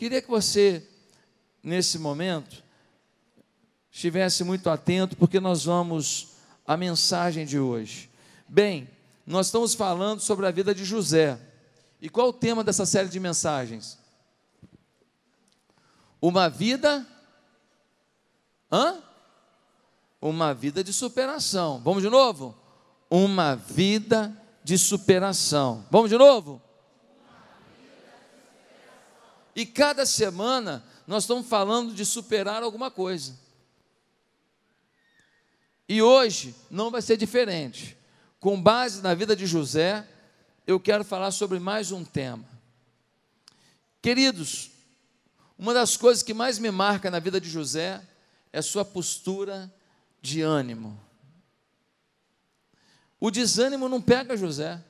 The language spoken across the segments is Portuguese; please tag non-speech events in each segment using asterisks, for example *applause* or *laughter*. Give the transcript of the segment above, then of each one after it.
Queria que você, nesse momento, estivesse muito atento, porque nós vamos à mensagem de hoje. Bem, nós estamos falando sobre a vida de José. E qual o tema dessa série de mensagens? Uma vida. Hã? Uma vida de superação. Vamos de novo? Uma vida de superação. Vamos de novo? E cada semana nós estamos falando de superar alguma coisa. E hoje não vai ser diferente. Com base na vida de José, eu quero falar sobre mais um tema. Queridos, uma das coisas que mais me marca na vida de José é sua postura de ânimo. O desânimo não pega José.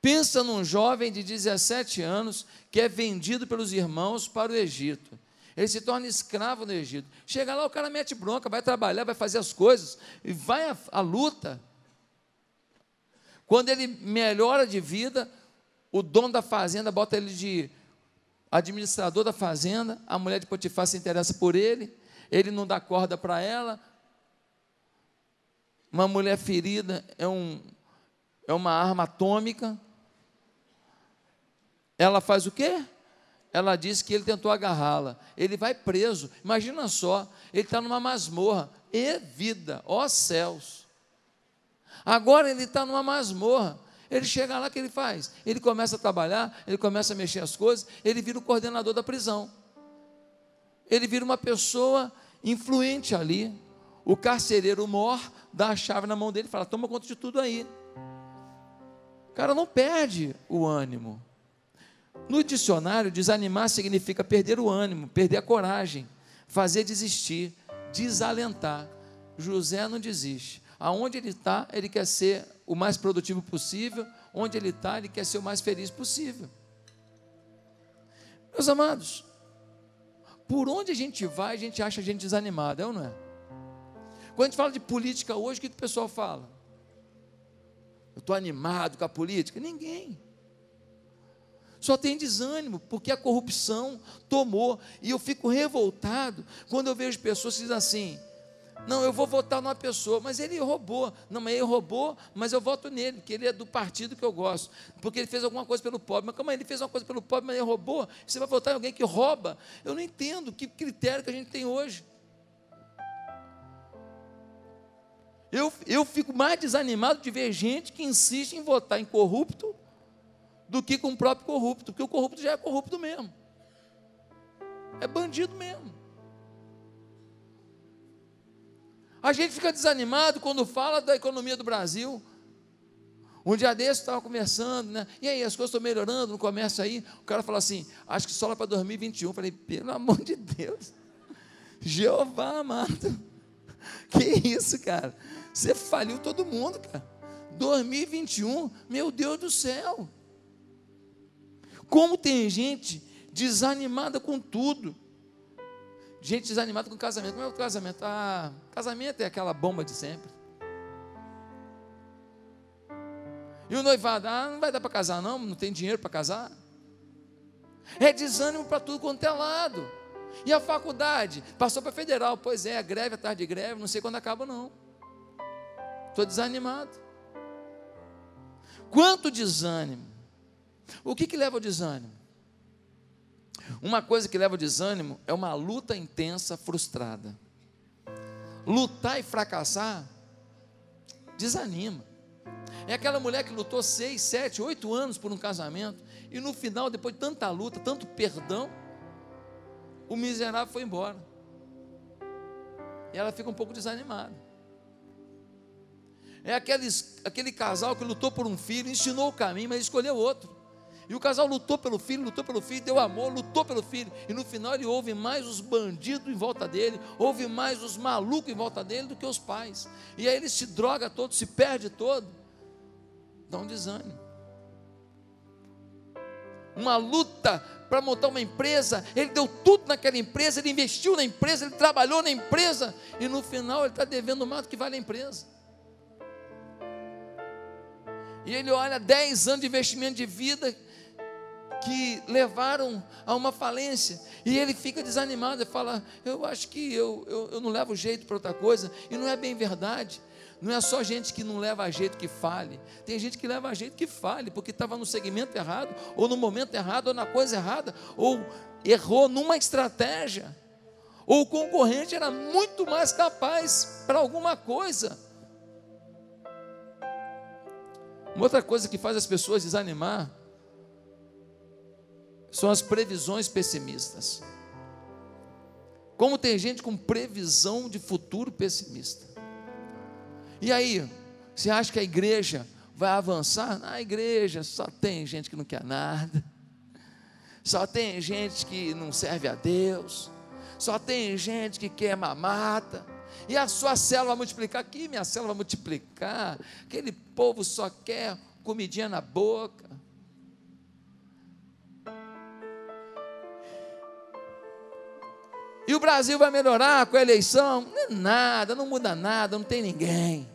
Pensa num jovem de 17 anos que é vendido pelos irmãos para o Egito. Ele se torna escravo no Egito. Chega lá, o cara mete bronca, vai trabalhar, vai fazer as coisas, e vai à luta. Quando ele melhora de vida, o dono da fazenda bota ele de administrador da fazenda, a mulher de Potifar se interessa por ele, ele não dá corda para ela. Uma mulher ferida é, um, é uma arma atômica. Ela faz o quê? Ela diz que ele tentou agarrá-la. Ele vai preso. Imagina só, ele está numa masmorra. E vida, ó céus. Agora ele está numa masmorra. Ele chega lá, o que ele faz? Ele começa a trabalhar, ele começa a mexer as coisas, ele vira o coordenador da prisão. Ele vira uma pessoa influente ali. O carcereiro mor dá a chave na mão dele e fala: toma conta de tudo aí. O cara não perde o ânimo. No dicionário, desanimar significa perder o ânimo, perder a coragem, fazer desistir, desalentar. José não desiste. Aonde ele está, ele quer ser o mais produtivo possível. Onde ele está, ele quer ser o mais feliz possível. Meus amados, por onde a gente vai, a gente acha a gente desanimado, é ou não é? Quando a gente fala de política hoje, o que o pessoal fala? Eu estou animado com a política? Ninguém. Só tem desânimo, porque a corrupção tomou. E eu fico revoltado quando eu vejo pessoas que dizem assim: não, eu vou votar numa pessoa, mas ele roubou. Não, mas ele roubou, mas eu voto nele, porque ele é do partido que eu gosto. Porque ele fez alguma coisa pelo pobre. Mas como ele fez uma coisa pelo pobre, mas ele roubou? Você vai votar em alguém que rouba? Eu não entendo que critério que a gente tem hoje. Eu, eu fico mais desanimado de ver gente que insiste em votar em corrupto do que com o próprio corrupto, porque o corrupto já é corrupto mesmo. É bandido mesmo. A gente fica desanimado quando fala da economia do Brasil. Um dia desse estava conversando, né? E aí, as coisas estão melhorando no comércio aí. O cara falou assim: acho que só lá para 2021. Eu falei, pelo amor de Deus, Jeová amado, *laughs* que isso, cara? Você faliu todo mundo, cara. 2021, meu Deus do céu. Como tem gente desanimada com tudo. Gente desanimada com casamento. Como é o casamento? Ah, casamento é aquela bomba de sempre. E o noivado, ah, não vai dar para casar não, não tem dinheiro para casar. É desânimo para tudo quanto é lado. E a faculdade? Passou para federal, pois é, a greve, a tarde de greve, não sei quando acaba não. Estou desanimado. Quanto desânimo. O que, que leva ao desânimo? Uma coisa que leva ao desânimo é uma luta intensa frustrada. Lutar e fracassar desanima. É aquela mulher que lutou seis, sete, oito anos por um casamento e no final, depois de tanta luta, tanto perdão, o miserável foi embora. E ela fica um pouco desanimada. É aqueles, aquele casal que lutou por um filho, ensinou o caminho, mas escolheu outro. E o casal lutou pelo filho, lutou pelo filho, deu amor, lutou pelo filho. E no final ele ouve mais os bandidos em volta dele, ouve mais os malucos em volta dele do que os pais. E aí ele se droga todo, se perde todo. Dá um desânimo. Uma luta para montar uma empresa, ele deu tudo naquela empresa, ele investiu na empresa, ele trabalhou na empresa, e no final ele está devendo mais do que vale a empresa. E ele olha 10 anos de investimento de vida, que levaram a uma falência. E ele fica desanimado e fala: Eu acho que eu, eu, eu não levo jeito para outra coisa. E não é bem verdade. Não é só gente que não leva a jeito que fale. Tem gente que leva a jeito que fale, porque estava no segmento errado, ou no momento errado, ou na coisa errada, ou errou numa estratégia. Ou o concorrente era muito mais capaz para alguma coisa. Uma outra coisa que faz as pessoas desanimar são as previsões pessimistas. Como tem gente com previsão de futuro pessimista. E aí, você acha que a igreja vai avançar? Na igreja só tem gente que não quer nada, só tem gente que não serve a Deus, só tem gente que quer mamata. E a sua célula vai multiplicar. Aqui minha célula vai multiplicar. Aquele povo só quer comidinha na boca. E o Brasil vai melhorar com a eleição? Não é nada, não muda nada, não tem ninguém.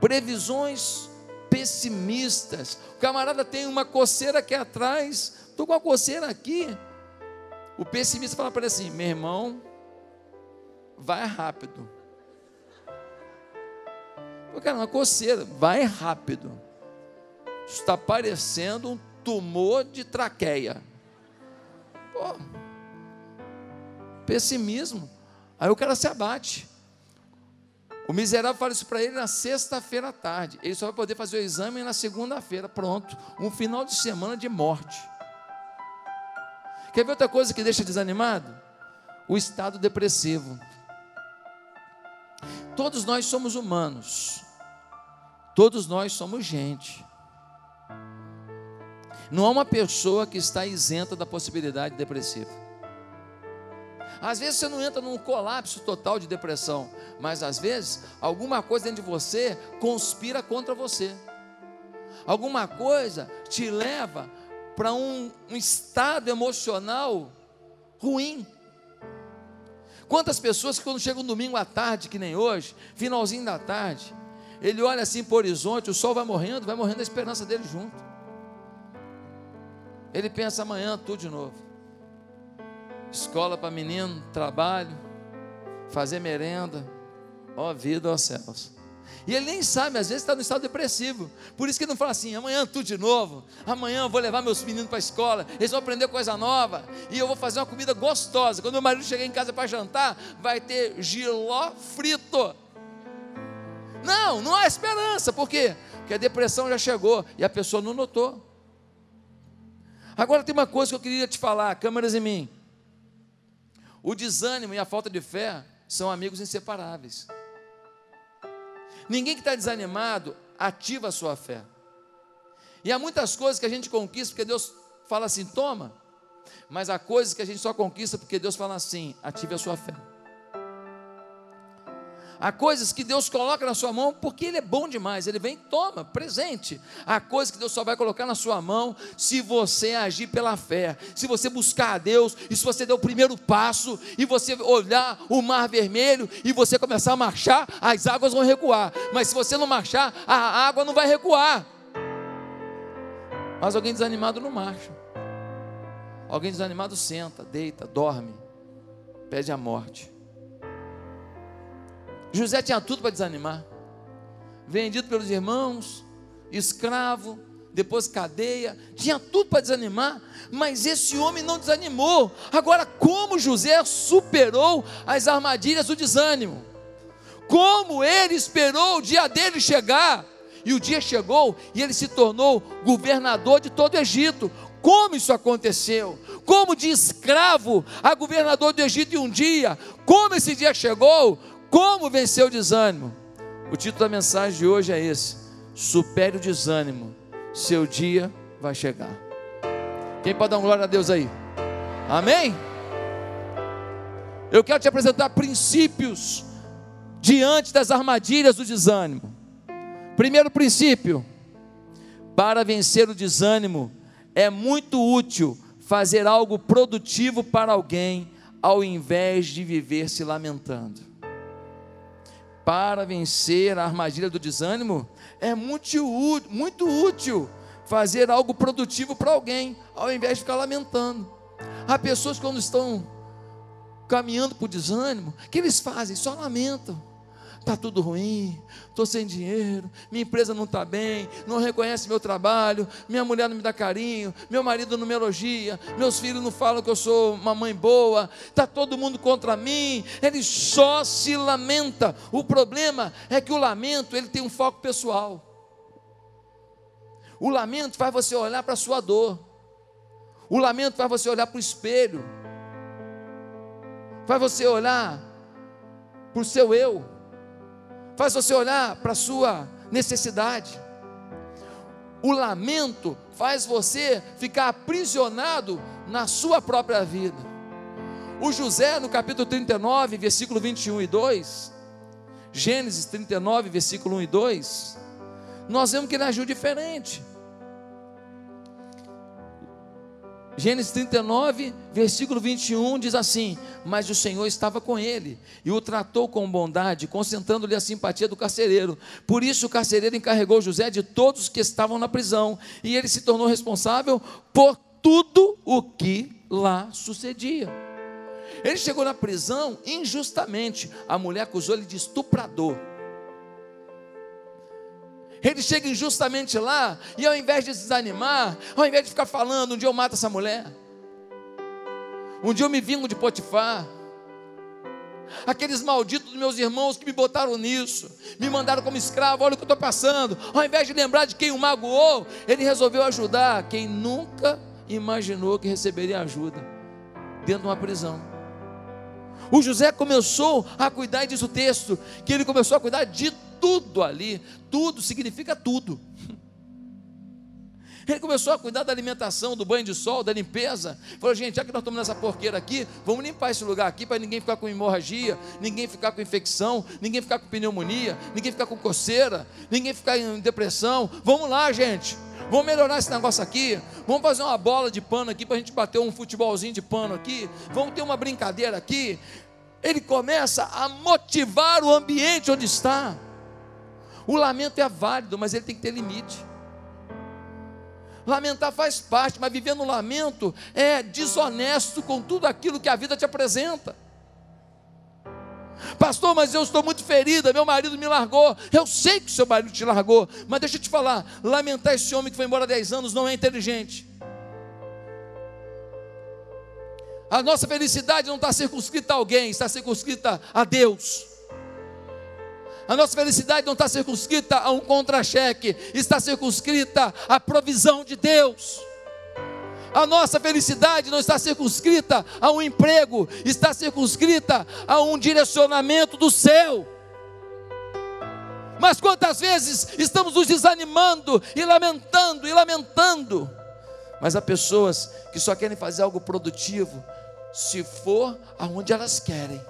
Previsões pessimistas. O camarada tem uma coceira aqui atrás, estou com a coceira aqui. O pessimista fala para ele assim: meu irmão, vai rápido. Porque era uma coceira, vai rápido. Está parecendo um tumor de traqueia. Pô, Pessimismo. Aí o cara se abate. O miserável fala isso para ele na sexta-feira à tarde. Ele só vai poder fazer o exame na segunda-feira. Pronto. Um final de semana de morte. Quer ver outra coisa que deixa desanimado? O estado depressivo. Todos nós somos humanos. Todos nós somos gente. Não há uma pessoa que está isenta da possibilidade depressiva. Às vezes você não entra num colapso total de depressão, mas às vezes alguma coisa dentro de você conspira contra você. Alguma coisa te leva para um, um estado emocional ruim. Quantas pessoas que quando chega um domingo à tarde, que nem hoje, finalzinho da tarde, ele olha assim para o horizonte, o sol vai morrendo, vai morrendo a esperança dele junto. Ele pensa amanhã tudo de novo escola para menino, trabalho, fazer merenda, ó vida, ó céus. E ele nem sabe, às vezes está no estado depressivo. Por isso que não fala assim: amanhã tudo de novo, amanhã eu vou levar meus meninos para a escola, eles vão aprender coisa nova, e eu vou fazer uma comida gostosa. Quando meu marido chegar em casa para jantar, vai ter giló frito. Não, não há esperança, por quê? Porque a depressão já chegou e a pessoa não notou. Agora tem uma coisa que eu queria te falar, câmeras em mim. O desânimo e a falta de fé são amigos inseparáveis. Ninguém que está desanimado ativa a sua fé. E há muitas coisas que a gente conquista porque Deus fala assim, toma. Mas há coisas que a gente só conquista porque Deus fala assim, ative a sua fé. Há coisas que Deus coloca na sua mão porque Ele é bom demais. Ele vem, toma, presente. Há coisas que Deus só vai colocar na sua mão se você agir pela fé, se você buscar a Deus, e se você der o primeiro passo, e você olhar o mar vermelho, e você começar a marchar, as águas vão recuar. Mas se você não marchar, a água não vai recuar. Mas alguém desanimado não marcha. Alguém desanimado senta, deita, dorme, pede a morte. José tinha tudo para desanimar. Vendido pelos irmãos, escravo, depois cadeia, tinha tudo para desanimar, mas esse homem não desanimou. Agora, como José superou as armadilhas do desânimo? Como ele esperou o dia dele chegar? E o dia chegou e ele se tornou governador de todo o Egito. Como isso aconteceu? Como de escravo a governador do Egito em um dia? Como esse dia chegou? Como vencer o desânimo? O título da mensagem de hoje é esse: Supere o desânimo, seu dia vai chegar. Quem pode dar uma glória a Deus aí? Amém? Eu quero te apresentar princípios diante das armadilhas do desânimo. Primeiro princípio: para vencer o desânimo, é muito útil fazer algo produtivo para alguém, ao invés de viver se lamentando para vencer a armadilha do desânimo, é muito, muito útil fazer algo produtivo para alguém, ao invés de ficar lamentando. Há pessoas que quando estão caminhando para o desânimo, o que eles fazem? Só lamentam. Está tudo ruim, estou sem dinheiro, minha empresa não está bem, não reconhece meu trabalho, minha mulher não me dá carinho, meu marido não me elogia, meus filhos não falam que eu sou uma mãe boa, está todo mundo contra mim, ele só se lamenta. O problema é que o lamento ele tem um foco pessoal. O lamento faz você olhar para a sua dor. O lamento faz você olhar para o espelho. Faz você olhar para o seu eu faz você olhar para a sua necessidade. O lamento faz você ficar aprisionado na sua própria vida. O José, no capítulo 39, versículo 21 e 2, Gênesis 39, versículo 1 e 2, nós vemos que ele agiu diferente. Gênesis 39, versículo 21 diz assim: Mas o Senhor estava com ele e o tratou com bondade, concentrando-lhe a simpatia do carcereiro. Por isso o carcereiro encarregou José de todos que estavam na prisão, e ele se tornou responsável por tudo o que lá sucedia. Ele chegou na prisão injustamente, a mulher acusou ele de estuprador. Ele chega injustamente lá e ao invés de desanimar, ao invés de ficar falando, um dia eu mato essa mulher, um dia eu me vingo de Potifar, aqueles malditos dos meus irmãos que me botaram nisso, me mandaram como escravo, olha o que eu estou passando. Ao invés de lembrar de quem o magoou, ele resolveu ajudar quem nunca imaginou que receberia ajuda dentro de uma prisão. O José começou a cuidar, diz o texto, que ele começou a cuidar de tudo ali. Tudo significa tudo. *laughs* Ele começou a cuidar da alimentação, do banho de sol, da limpeza. Falou, gente, já que nós estamos nessa porqueira aqui, vamos limpar esse lugar aqui para ninguém ficar com hemorragia, ninguém ficar com infecção, ninguém ficar com pneumonia, ninguém ficar com coceira, ninguém ficar em depressão. Vamos lá, gente. Vamos melhorar esse negócio aqui. Vamos fazer uma bola de pano aqui para a gente bater um futebolzinho de pano aqui. Vamos ter uma brincadeira aqui. Ele começa a motivar o ambiente onde está. O lamento é válido, mas ele tem que ter limite. Lamentar faz parte, mas viver no lamento é desonesto com tudo aquilo que a vida te apresenta. Pastor, mas eu estou muito ferida, meu marido me largou. Eu sei que seu marido te largou, mas deixa eu te falar: lamentar esse homem que foi embora há 10 anos não é inteligente. A nossa felicidade não está circunscrita a alguém, está circunscrita a Deus. A nossa felicidade não está circunscrita a um contra-cheque, está circunscrita à provisão de Deus. A nossa felicidade não está circunscrita a um emprego, está circunscrita a um direcionamento do céu. Mas quantas vezes estamos nos desanimando e lamentando e lamentando. Mas há pessoas que só querem fazer algo produtivo se for aonde elas querem.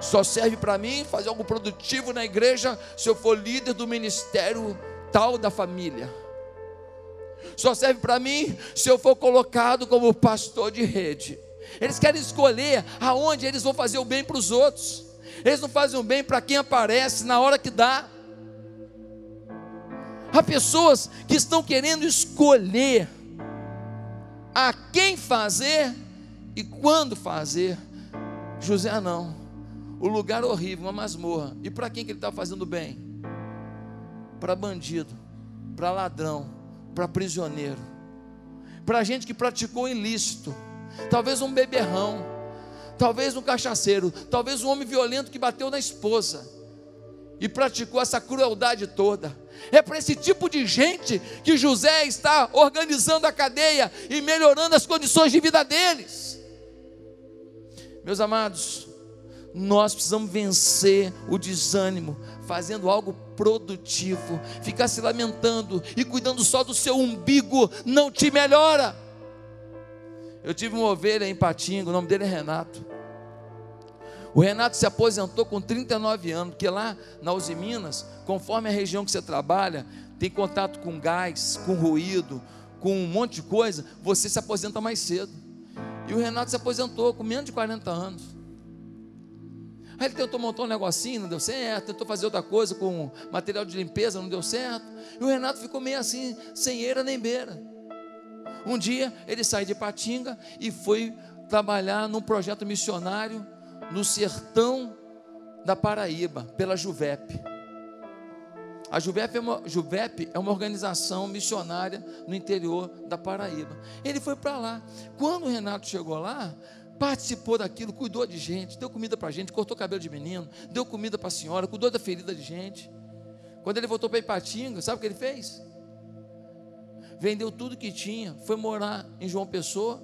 Só serve para mim fazer algo produtivo na igreja se eu for líder do ministério tal da família. Só serve para mim se eu for colocado como pastor de rede. Eles querem escolher aonde eles vão fazer o bem para os outros. Eles não fazem o bem para quem aparece na hora que dá. Há pessoas que estão querendo escolher a quem fazer e quando fazer. José não o lugar horrível, uma masmorra. E para quem que ele está fazendo bem? Para bandido, para ladrão, para prisioneiro, para gente que praticou ilícito, talvez um beberrão, talvez um cachaceiro, talvez um homem violento que bateu na esposa e praticou essa crueldade toda. É para esse tipo de gente que José está organizando a cadeia e melhorando as condições de vida deles. Meus amados, nós precisamos vencer o desânimo, fazendo algo produtivo. Ficar se lamentando e cuidando só do seu umbigo não te melhora. Eu tive uma ovelha em Patinga, o nome dele é Renato. O Renato se aposentou com 39 anos, porque lá na Uzi Minas, conforme a região que você trabalha, tem contato com gás, com ruído, com um monte de coisa, você se aposenta mais cedo. E o Renato se aposentou com menos de 40 anos. Aí ele tentou montar um negocinho, não deu certo, tentou fazer outra coisa com material de limpeza, não deu certo. E o Renato ficou meio assim, sem eira nem beira. Um dia ele saiu de Patinga e foi trabalhar num projeto missionário no sertão da Paraíba, pela Juvep. A Juvep é, uma, Juvep é uma organização missionária no interior da Paraíba. Ele foi para lá. Quando o Renato chegou lá, participou daquilo, cuidou de gente, deu comida para gente, cortou cabelo de menino, deu comida para a senhora, cuidou da ferida de gente. Quando ele voltou para Ipatinga, sabe o que ele fez? Vendeu tudo que tinha, foi morar em João Pessoa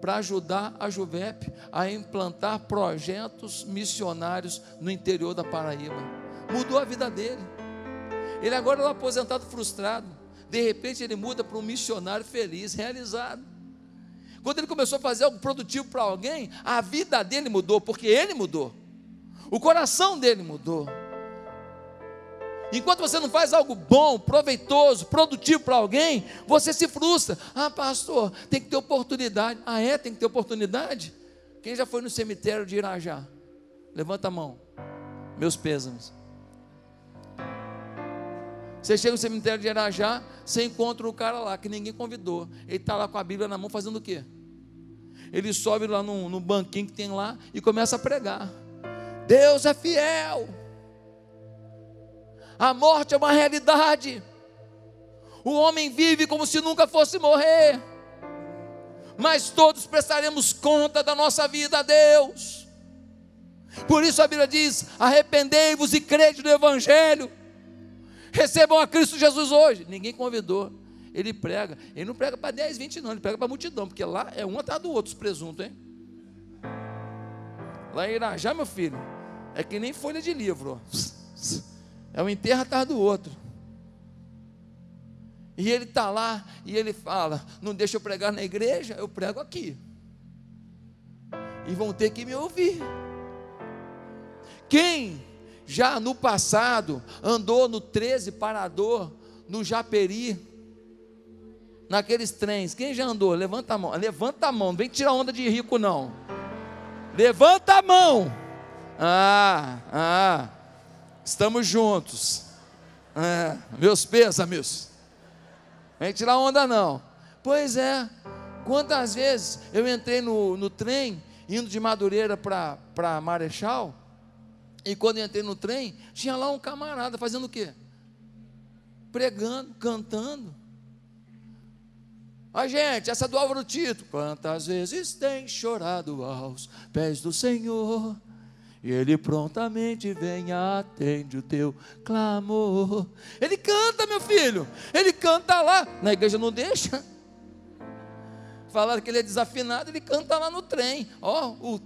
para ajudar a Juvep a implantar projetos missionários no interior da Paraíba. Mudou a vida dele. Ele agora é um aposentado frustrado. De repente ele muda para um missionário feliz, realizado. Quando ele começou a fazer algo produtivo para alguém, a vida dele mudou, porque ele mudou. O coração dele mudou. Enquanto você não faz algo bom, proveitoso, produtivo para alguém, você se frustra. Ah, pastor, tem que ter oportunidade. Ah, é? Tem que ter oportunidade? Quem já foi no cemitério de Irajá? Levanta a mão. Meus pêsames. Você chega no cemitério de Irajá, você encontra o cara lá que ninguém convidou. Ele está lá com a Bíblia na mão fazendo o quê? Ele sobe lá no, no banquinho que tem lá e começa a pregar. Deus é fiel. A morte é uma realidade. O homem vive como se nunca fosse morrer. Mas todos prestaremos conta da nossa vida a Deus. Por isso a Bíblia diz: arrependei-vos e crede no Evangelho. Recebam a Cristo Jesus hoje. Ninguém convidou. Ele prega. Ele não prega para 10, 20, não. Ele prega para a multidão, porque lá é um atrás do outro, os presuntos, hein? Lá em Irajá, meu filho, é que nem folha de livro. Ó. É um enterro atrás do outro. E ele está lá e ele fala: Não deixa eu pregar na igreja, eu prego aqui. E vão ter que me ouvir. Quem já no passado andou no 13 parador, no Japeri, naqueles trens. Quem já andou? Levanta a mão. Levanta a mão, não vem tirar onda de rico, não. Levanta a mão. Ah, ah, estamos juntos. É, meus pêsames. Vem tirar onda, não. Pois é, quantas vezes eu entrei no, no trem, indo de Madureira para Marechal, e quando entrei no trem, tinha lá um camarada fazendo o quê? Pregando, cantando. A gente, essa do Álvaro Tito, quantas vezes tem chorado aos pés do Senhor, e Ele prontamente vem e atende o teu clamor. Ele canta, meu filho, ele canta lá, na igreja não deixa. Falaram que ele é desafinado, ele canta lá no trem. Ó, o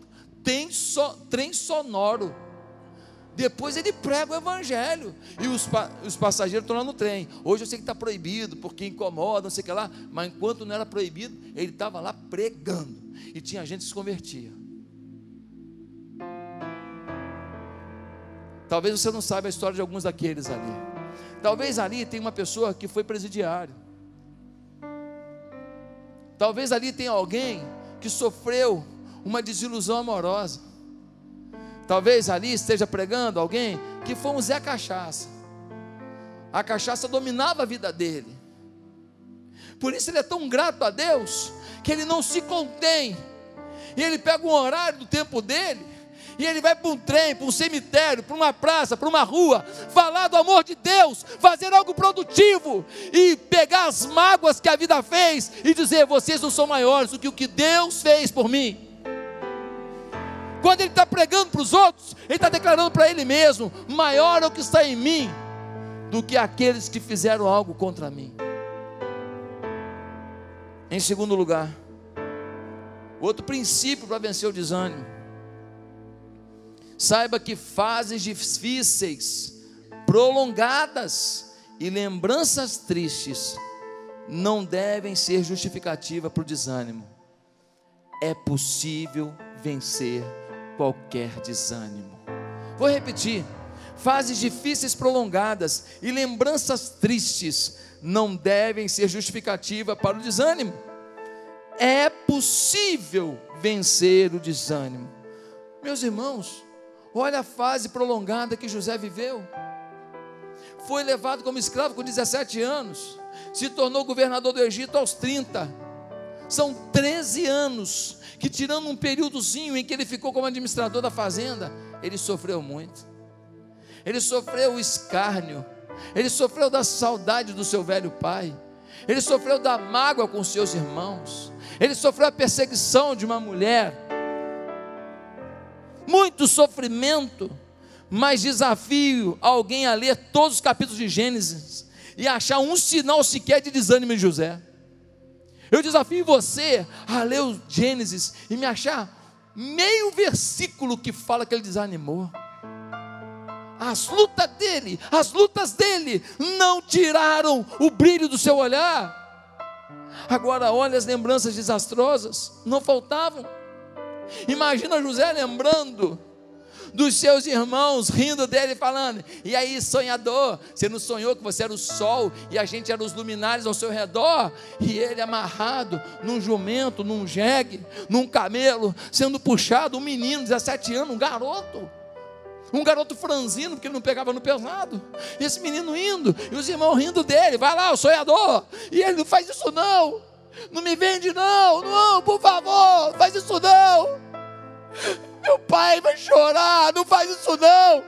tem so, trem sonoro. Depois ele prega o evangelho. E os, os passageiros estão lá no trem. Hoje eu sei que está proibido, porque incomoda, não sei o que lá. Mas enquanto não era proibido, ele estava lá pregando. E tinha gente que se convertia. Talvez você não saiba a história de alguns daqueles ali. Talvez ali tem uma pessoa que foi presidiário. Talvez ali tenha alguém que sofreu uma desilusão amorosa. Talvez ali esteja pregando alguém que foi um Zé Cachaça. A cachaça dominava a vida dele. Por isso ele é tão grato a Deus que ele não se contém. E ele pega um horário do tempo dele e ele vai para um trem, para um cemitério, para uma praça, para uma rua, falar do amor de Deus, fazer algo produtivo e pegar as mágoas que a vida fez e dizer: vocês não são maiores do que o que Deus fez por mim. Quando ele está pregando para os outros, ele está declarando para ele mesmo: maior é o que está em mim do que aqueles que fizeram algo contra mim. Em segundo lugar, outro princípio para vencer o desânimo. Saiba que fases difíceis, prolongadas e lembranças tristes não devem ser justificativa para o desânimo. É possível vencer qualquer desânimo. Vou repetir: fases difíceis prolongadas e lembranças tristes não devem ser justificativa para o desânimo. É possível vencer o desânimo. Meus irmãos, Olha a fase prolongada que José viveu. Foi levado como escravo com 17 anos, se tornou governador do Egito aos 30. São 13 anos que, tirando um períodozinho em que ele ficou como administrador da fazenda, ele sofreu muito. Ele sofreu o escárnio, ele sofreu da saudade do seu velho pai, ele sofreu da mágoa com seus irmãos, ele sofreu a perseguição de uma mulher, muito sofrimento, mas desafio alguém a ler todos os capítulos de Gênesis e achar um sinal sequer de desânimo em José. Eu desafio você a ler o Gênesis e me achar meio versículo que fala que ele desanimou. As lutas dele, as lutas dele não tiraram o brilho do seu olhar. Agora olha as lembranças desastrosas, não faltavam. Imagina José lembrando dos seus irmãos, rindo dele, falando: E aí, sonhador, você não sonhou que você era o sol e a gente era os luminares ao seu redor? E ele amarrado num jumento, num jegue, num camelo, sendo puxado, um menino, 17 anos, um garoto. Um garoto franzino, porque ele não pegava no pesado. E esse menino indo, e os irmãos rindo dele: Vai lá, o sonhador. E ele não faz isso, não. Não me vende, não. Não, por favor, faz isso, não. Meu pai vai chorar, não faz isso não.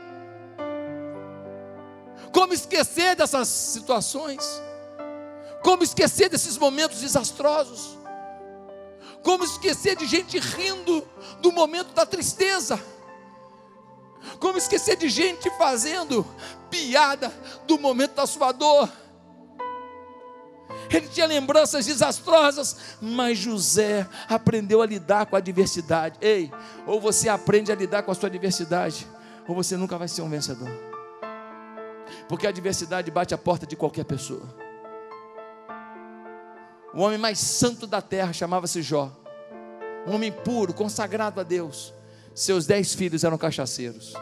Como esquecer dessas situações? Como esquecer desses momentos desastrosos? Como esquecer de gente rindo do momento da tristeza? Como esquecer de gente fazendo piada do momento da sua dor? Ele tinha lembranças desastrosas, mas José aprendeu a lidar com a adversidade. Ei, ou você aprende a lidar com a sua adversidade, ou você nunca vai ser um vencedor. Porque a adversidade bate a porta de qualquer pessoa. O homem mais santo da terra chamava-se Jó. Um homem puro, consagrado a Deus. Seus dez filhos eram cachaceiros,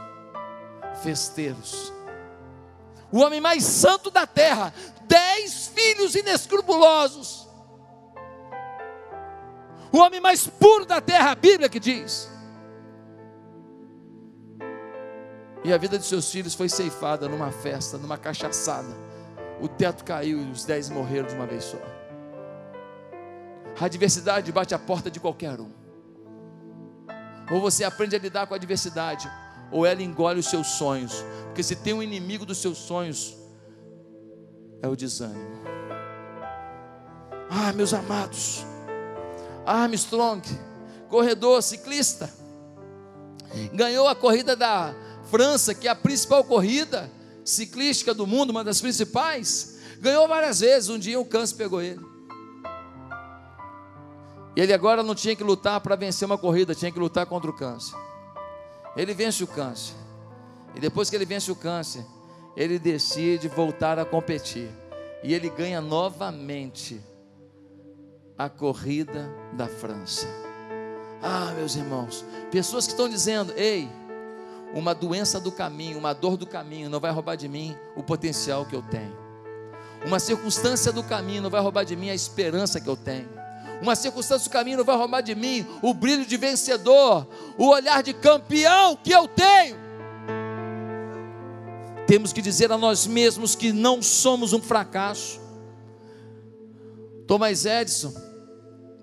festeiros. O homem mais santo da terra dez filhos inescrupulosos. O homem mais puro da terra, a Bíblia que diz. E a vida de seus filhos foi ceifada numa festa, numa cachaçada. O teto caiu e os dez morreram de uma vez só. A adversidade bate a porta de qualquer um. Ou você aprende a lidar com a adversidade, ou ela engole os seus sonhos. Porque se tem um inimigo dos seus sonhos, é o desânimo. Ah, meus amados, Armstrong, corredor, ciclista, ganhou a corrida da França, que é a principal corrida ciclística do mundo, uma das principais. Ganhou várias vezes, um dia o câncer pegou ele. E ele agora não tinha que lutar para vencer uma corrida, tinha que lutar contra o câncer. Ele vence o câncer. E depois que ele vence o câncer, ele decide voltar a competir. E ele ganha novamente a corrida da França. Ah, meus irmãos, pessoas que estão dizendo: ei, uma doença do caminho, uma dor do caminho não vai roubar de mim o potencial que eu tenho. Uma circunstância do caminho não vai roubar de mim a esperança que eu tenho. Uma circunstância do caminho não vai roubar de mim o brilho de vencedor, o olhar de campeão que eu tenho. Temos que dizer a nós mesmos que não somos um fracasso. Thomas Edison,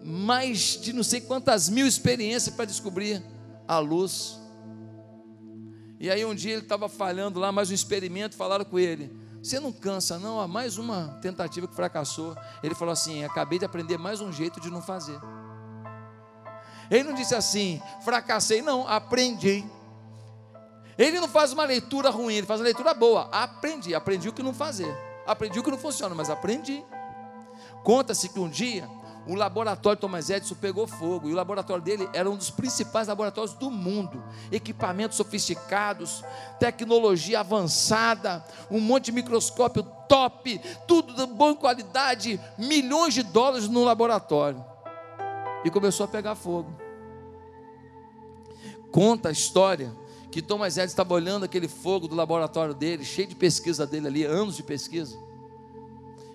mais de não sei quantas mil experiências para descobrir a luz. E aí um dia ele estava falhando lá, mais um experimento, falaram com ele: Você não cansa, não? Há mais uma tentativa que fracassou. Ele falou assim: Acabei de aprender mais um jeito de não fazer. Ele não disse assim: Fracassei, não, aprendi. Ele não faz uma leitura ruim, ele faz uma leitura boa. Aprendi, aprendi o que não fazer. Aprendi o que não funciona, mas aprendi. Conta-se que um dia o laboratório de Thomas Edison pegou fogo e o laboratório dele era um dos principais laboratórios do mundo. Equipamentos sofisticados, tecnologia avançada, um monte de microscópio top, tudo de boa qualidade, milhões de dólares no laboratório. E começou a pegar fogo. Conta a história que Thomas Edison estava olhando aquele fogo do laboratório dele, cheio de pesquisa dele ali, anos de pesquisa.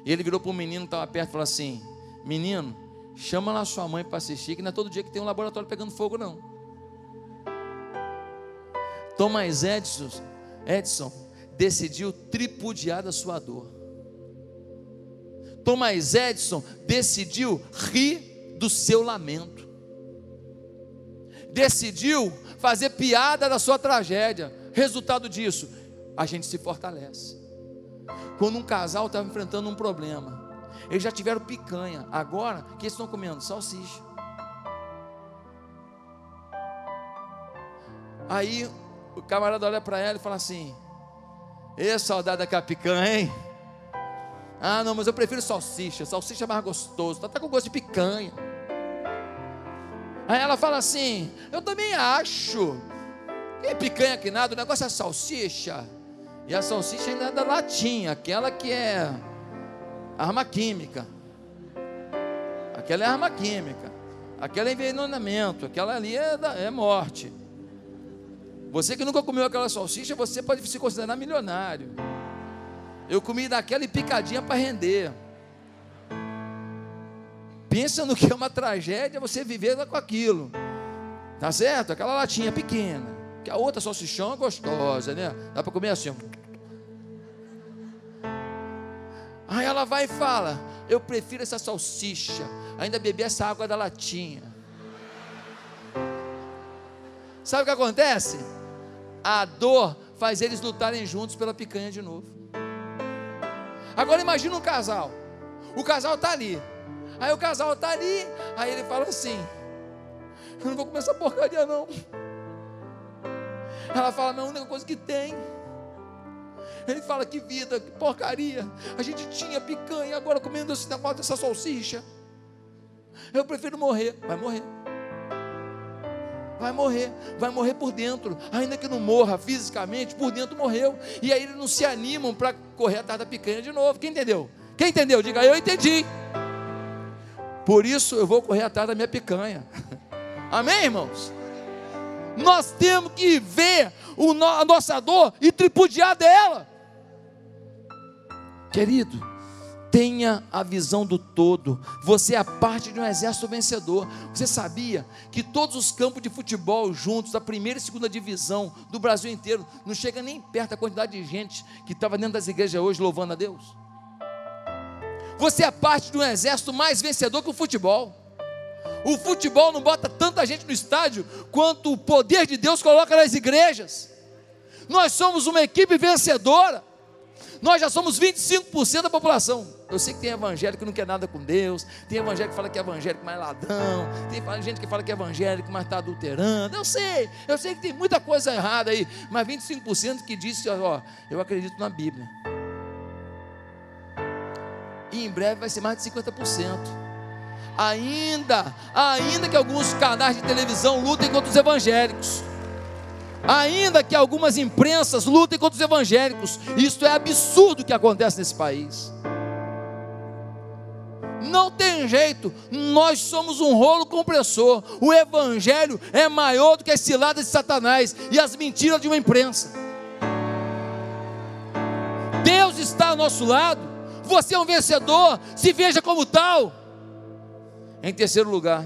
E ele virou para um menino que estava perto e falou assim: Menino, chama lá sua mãe para assistir, que não é todo dia que tem um laboratório pegando fogo, não. Thomas Edison, Edison decidiu tripudiar da sua dor. Thomas Edison decidiu rir do seu lamento. Decidiu fazer piada da sua tragédia. Resultado disso, a gente se fortalece. Quando um casal estava enfrentando um problema, eles já tiveram picanha, agora o que eles estão comendo? Salsicha. Aí o camarada olha para ela e fala assim: Ê, saudade daquela picanha, hein? Ah, não, mas eu prefiro salsicha. Salsicha é mais gostoso, tá até com gosto de picanha. Aí ela fala assim: Eu também acho. Que picanha que nada, o negócio é salsicha. E a salsicha ainda é da latinha, aquela que é arma química. Aquela é arma química. Aquela é envenenamento. Aquela ali é, é morte. Você que nunca comeu aquela salsicha, você pode se considerar milionário. Eu comi daquela e picadinha para render. Pensa no que é uma tragédia você viver com aquilo. Tá certo? Aquela latinha pequena. Que a outra salsichão é gostosa, né? Dá para comer assim. Aí ela vai e fala: Eu prefiro essa salsicha. Ainda beber essa água da latinha. Sabe o que acontece? A dor faz eles lutarem juntos pela picanha de novo. Agora imagina um casal. O casal está ali. Aí o casal está ali. Aí ele fala assim: Eu não vou comer essa porcaria, não. Ela fala: Não, a única coisa que tem. Ele fala: Que vida, que porcaria. A gente tinha picanha, agora comendo esse negócio dessa salsicha. Eu prefiro morrer. Vai morrer vai morrer, vai morrer por dentro, ainda que não morra fisicamente, por dentro morreu, e aí eles não se animam para correr atrás da picanha de novo. Quem entendeu? Quem entendeu? Diga, eu entendi. Por isso eu vou correr atrás da minha picanha. *laughs* Amém, irmãos? Nós temos que ver a nossa dor e tripudiar dela. Querido, Tenha a visão do todo. Você é parte de um exército vencedor. Você sabia que todos os campos de futebol juntos, da primeira e segunda divisão do Brasil inteiro, não chega nem perto da quantidade de gente que estava dentro das igrejas hoje louvando a Deus? Você é parte de um exército mais vencedor que o futebol. O futebol não bota tanta gente no estádio quanto o poder de Deus coloca nas igrejas. Nós somos uma equipe vencedora. Nós já somos 25% da população. Eu sei que tem evangélico que não quer nada com Deus, tem evangélico que fala que é evangélico, mas é ladrão, tem gente que fala que é evangélico, mas está adulterando. Eu sei, eu sei que tem muita coisa errada aí, mas 25% que diz, ó, eu acredito na Bíblia. E em breve vai ser mais de 50%. Ainda, ainda que alguns canais de televisão lutem contra os evangélicos. Ainda que algumas imprensas lutem contra os evangélicos, isto é absurdo que acontece nesse país. Não tem jeito, nós somos um rolo compressor. O evangelho é maior do que as ciladas de Satanás e as mentiras de uma imprensa. Deus está ao nosso lado. Você é um vencedor, se veja como tal. Em terceiro lugar,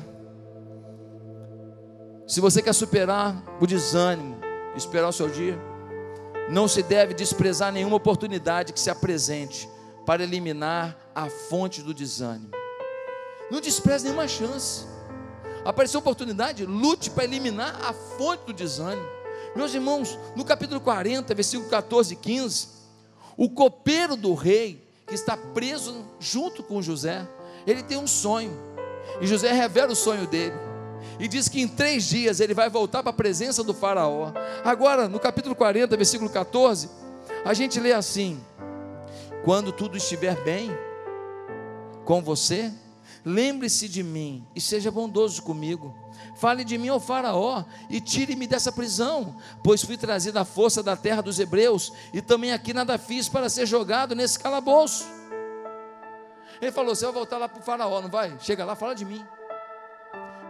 se você quer superar o desânimo, esperar o seu dia. Não se deve desprezar nenhuma oportunidade que se apresente para eliminar a fonte do desânimo. Não despreze nenhuma chance. Apareceu oportunidade, lute para eliminar a fonte do desânimo. Meus irmãos, no capítulo 40, versículo 14 e 15, o copeiro do rei, que está preso junto com José, ele tem um sonho. E José revela o sonho dele e diz que em três dias ele vai voltar para a presença do Faraó. Agora, no capítulo 40, versículo 14, a gente lê assim: Quando tudo estiver bem com você, lembre-se de mim e seja bondoso comigo. Fale de mim ao Faraó e tire-me dessa prisão, pois fui trazido à força da terra dos hebreus e também aqui nada fiz para ser jogado nesse calabouço. Ele falou: Você vai voltar lá para o Faraó, não vai? Chega lá, fala de mim.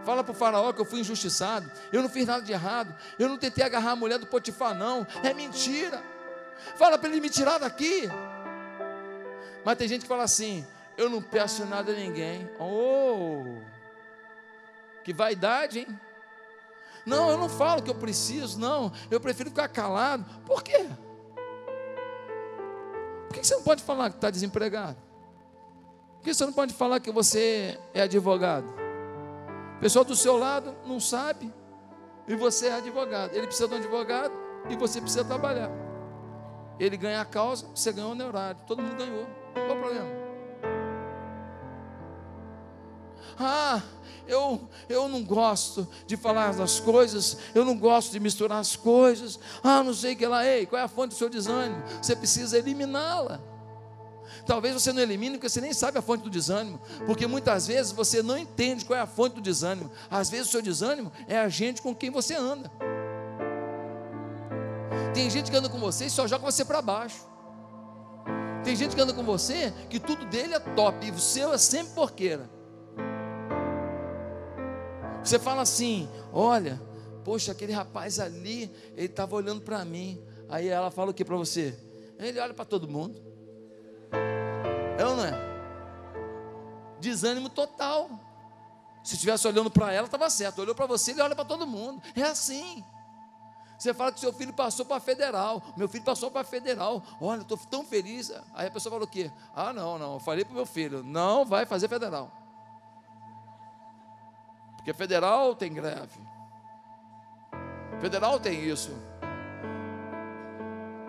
Fala para o faraó que eu fui injustiçado. Eu não fiz nada de errado. Eu não tentei agarrar a mulher do Potifar, não. É mentira. Fala para ele me tirar daqui. Mas tem gente que fala assim: eu não peço nada a ninguém. Oh, que vaidade, hein? Não, eu não falo que eu preciso, não. Eu prefiro ficar calado. Por quê? Por que você não pode falar que está desempregado? Por que você não pode falar que você é advogado? O pessoal do seu lado não sabe. E você é advogado. Ele precisa de um advogado e você precisa trabalhar. Ele ganha a causa, você ganhou o honorário. Todo mundo ganhou. Qual o problema? Ah, eu, eu não gosto de falar das coisas, eu não gosto de misturar as coisas. Ah, não sei o que lá. Ei, qual é a fonte do seu desânimo? Você precisa eliminá-la. Talvez você não elimine porque você nem sabe a fonte do desânimo, porque muitas vezes você não entende qual é a fonte do desânimo. Às vezes o seu desânimo é a gente com quem você anda. Tem gente que anda com você e só joga você para baixo. Tem gente que anda com você que tudo dele é top e o seu é sempre porqueira. Você fala assim: olha, poxa, aquele rapaz ali, ele estava olhando para mim. Aí ela fala o que para você? Ele olha para todo mundo. Desânimo total. Se estivesse olhando para ela, estava certo. Olhou para você, ele olha para todo mundo. É assim. Você fala que seu filho passou para federal. Meu filho passou para federal. Olha, estou tão feliz. Aí a pessoa falou o quê? Ah, não, não. Eu falei para o meu filho: não vai fazer federal. Porque federal tem greve. Federal tem isso.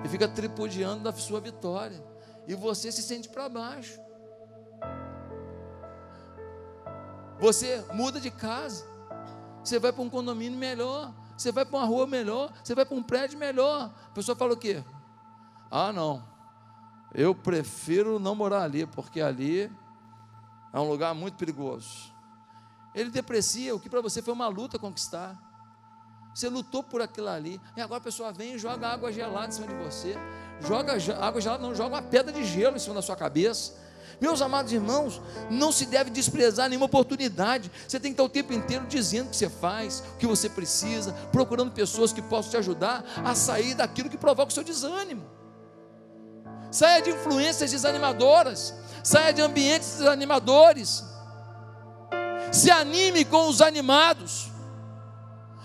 E fica tripudiando da sua vitória. E você se sente para baixo. Você muda de casa. Você vai para um condomínio melhor. Você vai para uma rua melhor. Você vai para um prédio melhor. A pessoa fala o quê? Ah, não. Eu prefiro não morar ali, porque ali é um lugar muito perigoso. Ele deprecia o que para você foi uma luta conquistar. Você lutou por aquilo ali. E agora a pessoa vem e joga água gelada em cima de você. Joga água gelada, não, joga uma pedra de gelo em cima da sua cabeça. Meus amados irmãos, não se deve desprezar nenhuma oportunidade. Você tem que estar o tempo inteiro dizendo o que você faz, o que você precisa, procurando pessoas que possam te ajudar a sair daquilo que provoca o seu desânimo. Saia de influências desanimadoras, saia de ambientes desanimadores se anime com os animados,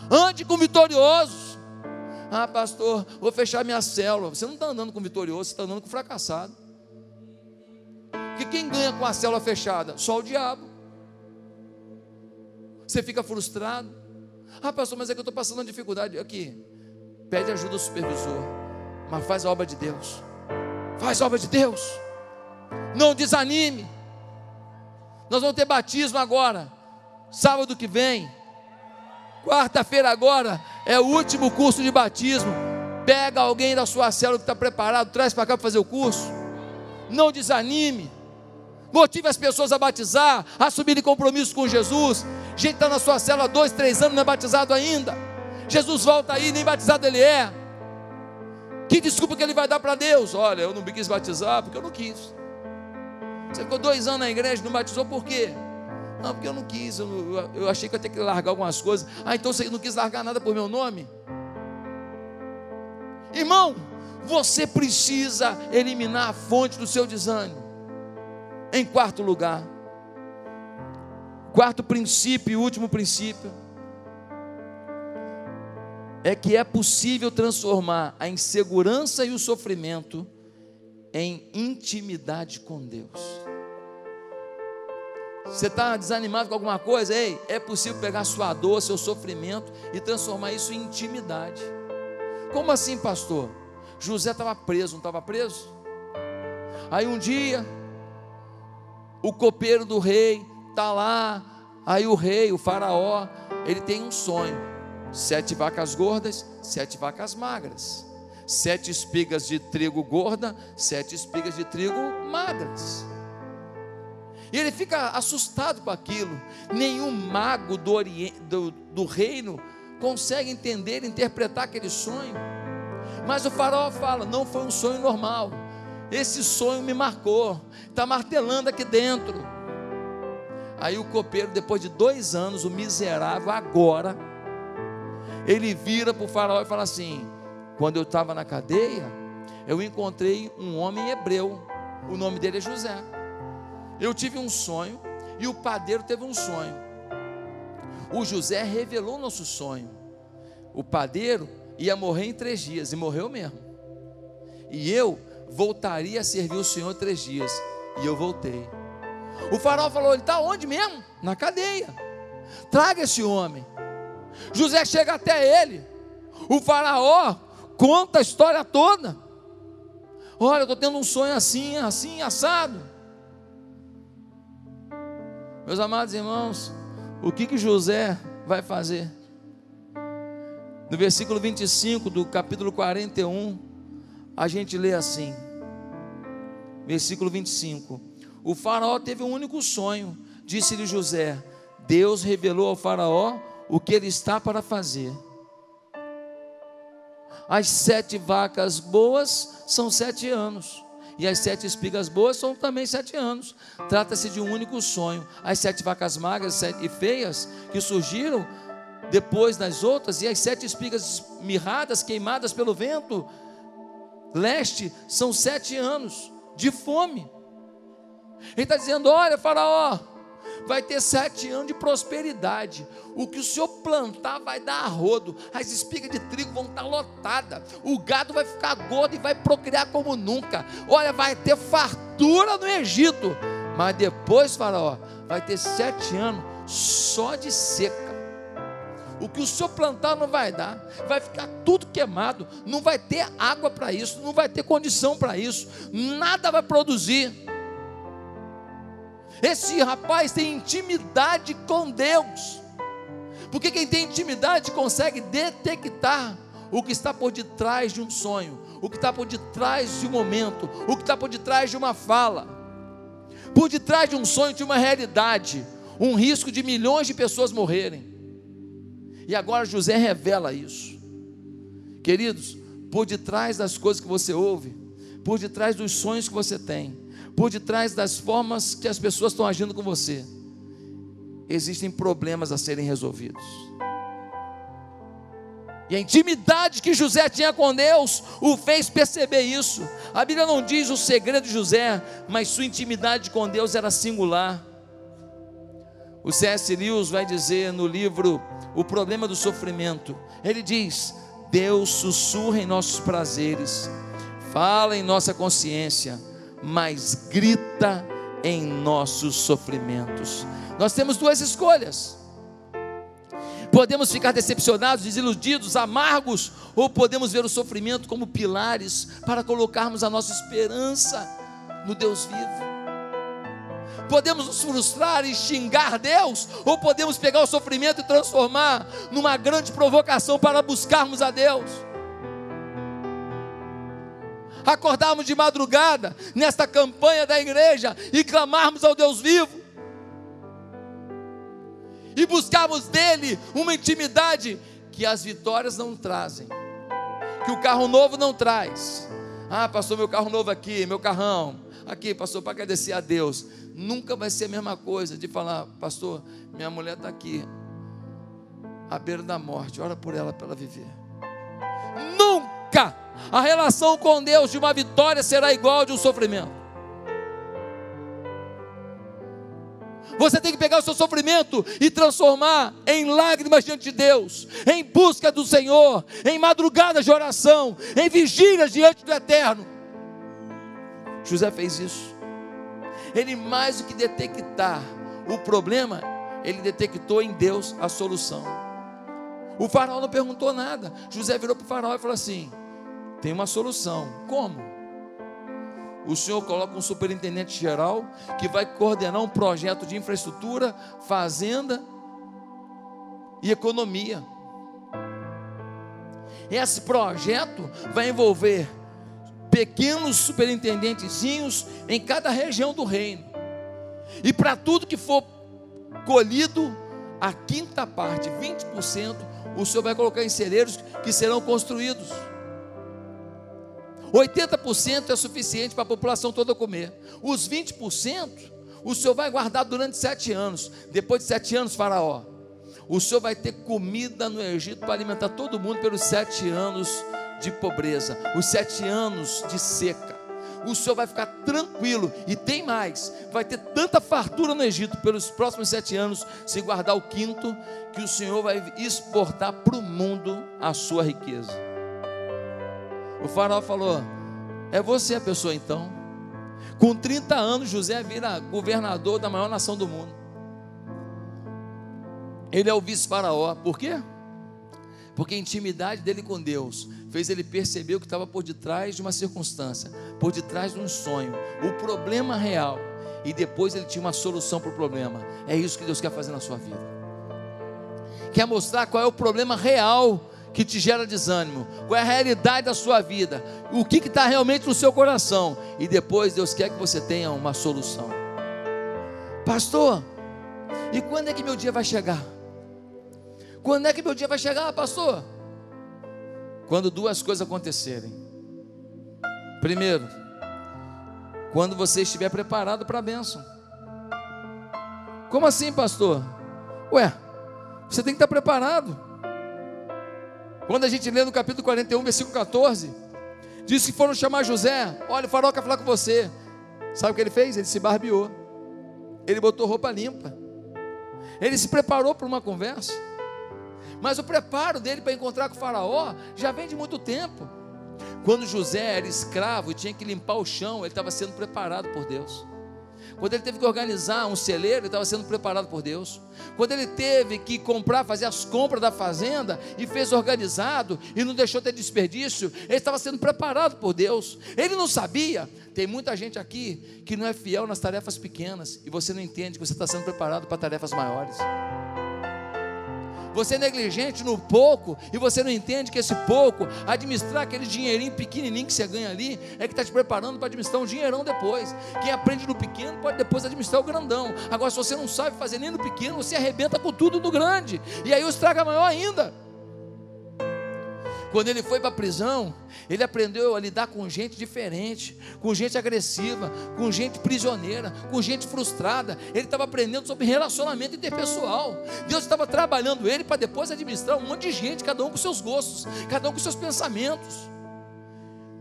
ande com vitoriosos. Ah, pastor, vou fechar minha célula. Você não está andando com vitorioso, você está andando com fracassado. Porque quem ganha com a célula fechada? Só o diabo. Você fica frustrado. Ah, pastor, mas é que eu estou passando uma dificuldade. Aqui, pede ajuda ao supervisor, mas faz a obra de Deus. Faz a obra de Deus. Não desanime. Nós vamos ter batismo agora. Sábado que vem, quarta-feira agora, é o último curso de batismo. Pega alguém da sua célula que está preparado, traz para cá para fazer o curso. Não desanime. Motive as pessoas a batizar, a assumirem compromisso com Jesus. Gente está na sua célula há dois, três anos, não é batizado ainda. Jesus volta aí, nem batizado ele é. Que desculpa que ele vai dar para Deus? Olha, eu não me quis batizar porque eu não quis. Você ficou dois anos na igreja, não batizou por quê? Não, porque eu não quis, eu, eu achei que eu ia ter que largar algumas coisas. Ah, então você não quis largar nada por meu nome? Irmão, você precisa eliminar a fonte do seu desânimo. Em quarto lugar, quarto princípio e último princípio, é que é possível transformar a insegurança e o sofrimento em intimidade com Deus. Você está desanimado com alguma coisa? Ei, é possível pegar sua dor, seu sofrimento e transformar isso em intimidade. Como assim, pastor? José estava preso, não estava preso? Aí um dia, o copeiro do rei está lá, aí o rei, o faraó, ele tem um sonho: sete vacas gordas, sete vacas magras, sete espigas de trigo gorda, sete espigas de trigo magras. E ele fica assustado com aquilo. Nenhum mago do, do, do reino consegue entender, interpretar aquele sonho. Mas o faraó fala: não foi um sonho normal. Esse sonho me marcou, está martelando aqui dentro. Aí o copeiro, depois de dois anos, o miserável, agora, ele vira para o faraó e fala assim: quando eu estava na cadeia, eu encontrei um homem hebreu, o nome dele é José. Eu tive um sonho e o padeiro teve um sonho. O José revelou nosso sonho. o padeiro ia morrer em três dias, e morreu mesmo. E eu voltaria a servir o Senhor três dias, e eu voltei. O faraó falou: ele está onde mesmo? Na cadeia. Traga esse homem. José chega até ele. O faraó conta a história toda. Olha, eu estou tendo um sonho assim, assim, assado. Meus amados irmãos, o que que José vai fazer? No versículo 25 do capítulo 41, a gente lê assim: versículo 25: O Faraó teve um único sonho, disse-lhe José: Deus revelou ao Faraó o que ele está para fazer. As sete vacas boas são sete anos, e as sete espigas boas são também sete anos. Trata-se de um único sonho. As sete vacas magras e feias que surgiram depois das outras, e as sete espigas mirradas, queimadas pelo vento, leste, são sete anos de fome. Ele está dizendo: olha, Faraó, vai ter sete anos de prosperidade. O que o senhor plantar vai dar arrodo, as espigas de trigo vão estar lotadas, o gado vai ficar gordo e vai procriar como nunca. Olha, vai ter fartura no Egito, mas depois, Faraó, vai ter sete anos só de seca. O que o senhor plantar não vai dar, vai ficar tudo queimado, não vai ter água para isso, não vai ter condição para isso, nada vai produzir. Esse rapaz tem intimidade com Deus, porque quem tem intimidade consegue detectar o que está por detrás de um sonho, o que está por detrás de um momento, o que está por detrás de uma fala, por detrás de um sonho, de uma realidade, um risco de milhões de pessoas morrerem. E agora José revela isso. Queridos, por detrás das coisas que você ouve, por detrás dos sonhos que você tem, por detrás das formas que as pessoas estão agindo com você, existem problemas a serem resolvidos. E a intimidade que José tinha com Deus o fez perceber isso. A Bíblia não diz o segredo de José, mas sua intimidade com Deus era singular. O C.S. Lewis vai dizer no livro O Problema do Sofrimento: ele diz, Deus sussurra em nossos prazeres, fala em nossa consciência, mas grita em nossos sofrimentos. Nós temos duas escolhas. Podemos ficar decepcionados, desiludidos, amargos, ou podemos ver o sofrimento como pilares para colocarmos a nossa esperança no Deus vivo. Podemos nos frustrar e xingar Deus, ou podemos pegar o sofrimento e transformar numa grande provocação para buscarmos a Deus. Acordarmos de madrugada nesta campanha da igreja e clamarmos ao Deus vivo. E buscarmos dele uma intimidade que as vitórias não trazem, que o carro novo não traz. Ah, passou meu carro novo aqui, meu carrão. Aqui, pastor, para agradecer a Deus nunca vai ser a mesma coisa de falar, pastor, minha mulher está aqui, à beira da morte, ora por ela para ela viver. Nunca a relação com Deus de uma vitória será igual de um sofrimento. Você tem que pegar o seu sofrimento e transformar em lágrimas diante de Deus, em busca do Senhor, em madrugadas de oração, em vigílias diante do Eterno. José fez isso ele mais do que detectar o problema, ele detectou em Deus a solução. O faraó não perguntou nada. José virou para o faraó e falou assim: tem uma solução. Como? O senhor coloca um superintendente geral que vai coordenar um projeto de infraestrutura, fazenda e economia. Esse projeto vai envolver pequenos superintendentezinhos em cada região do reino. E para tudo que for colhido, a quinta parte, 20%, o Senhor vai colocar em celeiros que serão construídos. 80% é suficiente para a população toda comer. Os 20%, o Senhor vai guardar durante sete anos. Depois de sete anos, Faraó, o Senhor vai ter comida no Egito para alimentar todo mundo pelos sete anos de pobreza, os sete anos de seca, o senhor vai ficar tranquilo. E tem mais: vai ter tanta fartura no Egito pelos próximos sete anos, se guardar o quinto, que o senhor vai exportar para o mundo a sua riqueza. O faraó falou: É você a pessoa então. Com 30 anos, José vira governador da maior nação do mundo. Ele é o vice-faraó. Por quê? Porque a intimidade dele com Deus fez ele perceber o que estava por detrás de uma circunstância, por detrás de um sonho, o problema real. E depois ele tinha uma solução para o problema. É isso que Deus quer fazer na sua vida. Quer mostrar qual é o problema real que te gera desânimo, qual é a realidade da sua vida, o que está realmente no seu coração, e depois Deus quer que você tenha uma solução. Pastor, e quando é que meu dia vai chegar? Quando é que meu dia vai chegar, pastor? Quando duas coisas acontecerem. Primeiro, quando você estiver preparado para a bênção. Como assim, pastor? Ué, você tem que estar preparado. Quando a gente lê no capítulo 41, versículo 14, diz que foram chamar José. Olha, o farol quer falar com você. Sabe o que ele fez? Ele se barbeou. Ele botou roupa limpa. Ele se preparou para uma conversa. Mas o preparo dele para encontrar com o faraó já vem de muito tempo. Quando José era escravo e tinha que limpar o chão, ele estava sendo preparado por Deus. Quando ele teve que organizar um celeiro, ele estava sendo preparado por Deus. Quando ele teve que comprar, fazer as compras da fazenda e fez organizado e não deixou ter desperdício, ele estava sendo preparado por Deus. Ele não sabia. Tem muita gente aqui que não é fiel nas tarefas pequenas e você não entende que você está sendo preparado para tarefas maiores. Você é negligente no pouco e você não entende que esse pouco, administrar aquele dinheirinho pequenininho que você ganha ali, é que está te preparando para administrar um dinheirão depois. Quem aprende no pequeno pode depois administrar o grandão. Agora, se você não sabe fazer nem no pequeno, você arrebenta com tudo no grande. E aí o estraga maior ainda. Quando ele foi para a prisão, ele aprendeu a lidar com gente diferente, com gente agressiva, com gente prisioneira, com gente frustrada. Ele estava aprendendo sobre relacionamento interpessoal. Deus estava trabalhando ele para depois administrar um monte de gente, cada um com seus gostos, cada um com seus pensamentos.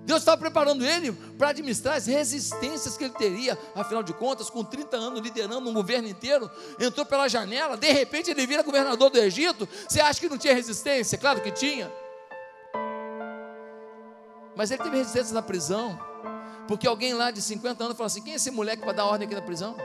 Deus estava preparando ele para administrar as resistências que ele teria. Afinal de contas, com 30 anos liderando um governo inteiro, entrou pela janela, de repente ele vira governador do Egito. Você acha que não tinha resistência? Claro que tinha. Mas ele teve resistência na prisão, porque alguém lá de 50 anos falou assim: quem é esse moleque para dar ordem aqui na prisão?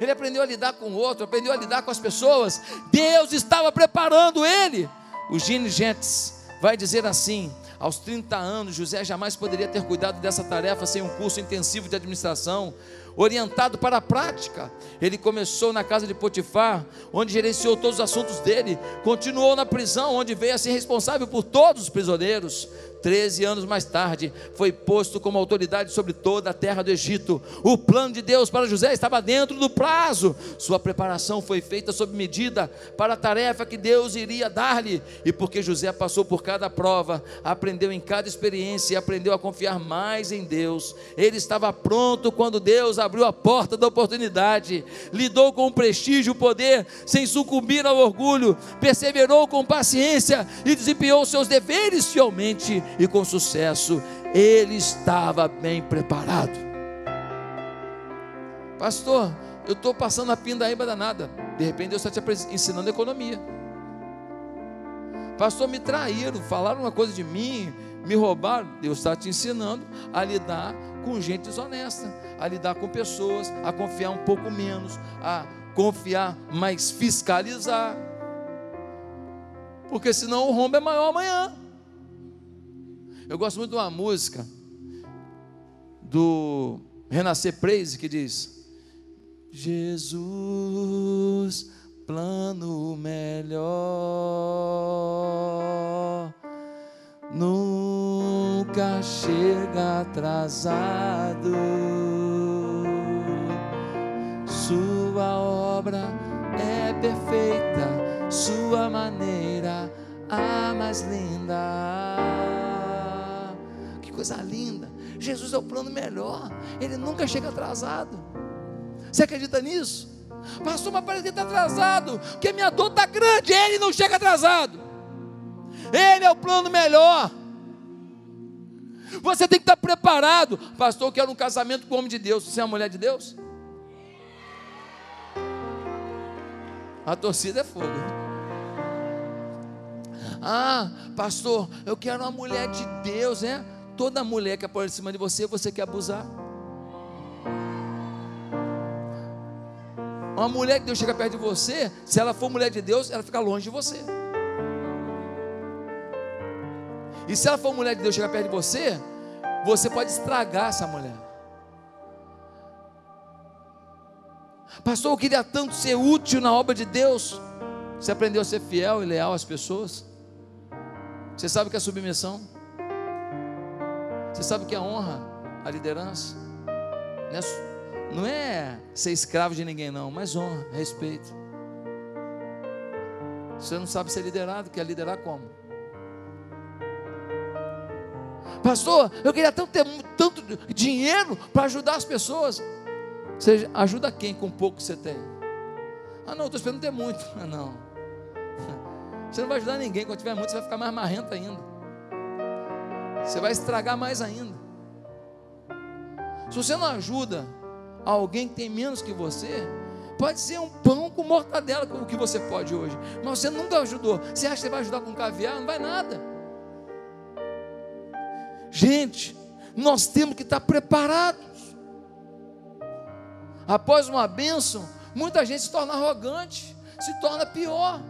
Ele aprendeu a lidar com o outro, aprendeu a lidar com as pessoas. Deus estava preparando ele. O Gene Gentes vai dizer assim: aos 30 anos, José jamais poderia ter cuidado dessa tarefa sem um curso intensivo de administração, orientado para a prática. Ele começou na casa de Potifar, onde gerenciou todos os assuntos dele, continuou na prisão, onde veio a ser responsável por todos os prisioneiros. Treze anos mais tarde, foi posto como autoridade sobre toda a terra do Egito. O plano de Deus para José estava dentro do prazo. Sua preparação foi feita sob medida para a tarefa que Deus iria dar-lhe. E porque José passou por cada prova, aprendeu em cada experiência e aprendeu a confiar mais em Deus. Ele estava pronto quando Deus abriu a porta da oportunidade. Lidou com o prestígio e o poder sem sucumbir ao orgulho. Perseverou com paciência e desempenhou seus deveres fielmente e com sucesso. Ele estava bem preparado. Pastor, eu estou passando a pindaíba danada. De repente Deus está te ensinando economia. Pastor, me traíram, falaram uma coisa de mim, me roubaram. Deus está te ensinando a lidar com gente desonesta, a lidar com pessoas, a confiar um pouco menos, a confiar, mas fiscalizar. Porque senão o rombo é maior amanhã. Eu gosto muito de uma música do Renascer Praise que diz: Jesus, plano melhor, nunca chega atrasado. Sua obra é perfeita, sua maneira a mais linda coisa linda. Jesus é o plano melhor. Ele nunca chega atrasado. Você acredita nisso? Pastor, mas parece que está atrasado. Porque minha dor está grande. Ele não chega atrasado. Ele é o plano melhor. Você tem que estar preparado. Pastor, eu quero um casamento com o homem de Deus. Você é uma mulher de Deus? A torcida é fogo. Ah, pastor, eu quero uma mulher de Deus, né? Toda mulher que aparece em cima de você, você quer abusar. Uma mulher que Deus chega perto de você, se ela for mulher de Deus, ela fica longe de você. E se ela for mulher de Deus chegar perto de você, você pode estragar essa mulher. Pastor, eu queria tanto ser útil na obra de Deus. Você aprendeu a ser fiel e leal às pessoas? Você sabe o que é submissão? Você sabe o que é honra, a liderança? Não é ser escravo de ninguém, não, mas honra, respeito. Você não sabe ser liderado, quer liderar como? Pastor, eu queria tanto ter tanto dinheiro para ajudar as pessoas. Você ajuda quem com pouco que você tem? Ah, não, estou esperando ter muito. *laughs* Ah, não. Você não vai ajudar ninguém. Quando tiver muito, você vai ficar mais marrento ainda. Você vai estragar mais ainda. Se você não ajuda alguém que tem menos que você, pode ser um pão com mortadela, como que você pode hoje. Mas você nunca ajudou. Você acha que vai ajudar com caviar? Não vai nada. Gente, nós temos que estar preparados. Após uma bênção, muita gente se torna arrogante, se torna pior.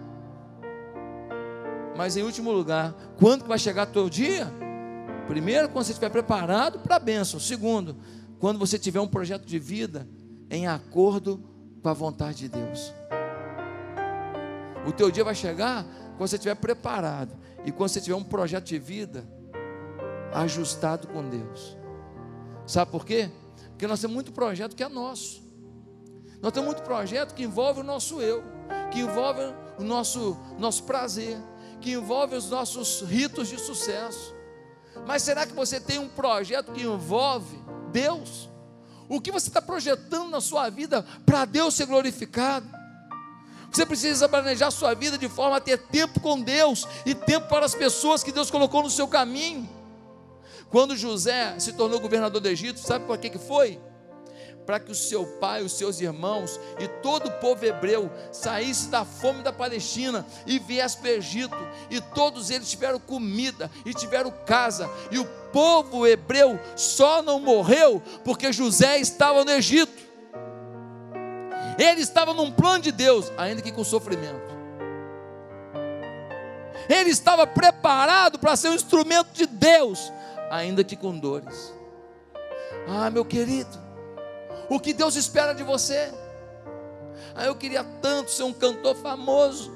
Mas em último lugar, quando vai chegar o teu dia? Primeiro, quando você estiver preparado para a bênção. Segundo, quando você tiver um projeto de vida em acordo com a vontade de Deus. O teu dia vai chegar quando você estiver preparado e quando você tiver um projeto de vida ajustado com Deus. Sabe por quê? Porque nós temos muito projeto que é nosso. Nós temos muito projeto que envolve o nosso eu, que envolve o nosso, nosso prazer, que envolve os nossos ritos de sucesso. Mas será que você tem um projeto que envolve Deus? O que você está projetando na sua vida para Deus ser glorificado? Você precisa planejar sua vida de forma a ter tempo com Deus e tempo para as pessoas que Deus colocou no seu caminho. Quando José se tornou governador do Egito, sabe por que, que foi? Para que o seu pai, os seus irmãos e todo o povo hebreu saísse da fome da Palestina e viesse para o Egito, e todos eles tiveram comida e tiveram casa, e o povo hebreu só não morreu porque José estava no Egito. Ele estava num plano de Deus, ainda que com sofrimento. Ele estava preparado para ser um instrumento de Deus, ainda que com dores. Ah, meu querido, o que Deus espera de você? Ah, eu queria tanto ser um cantor famoso.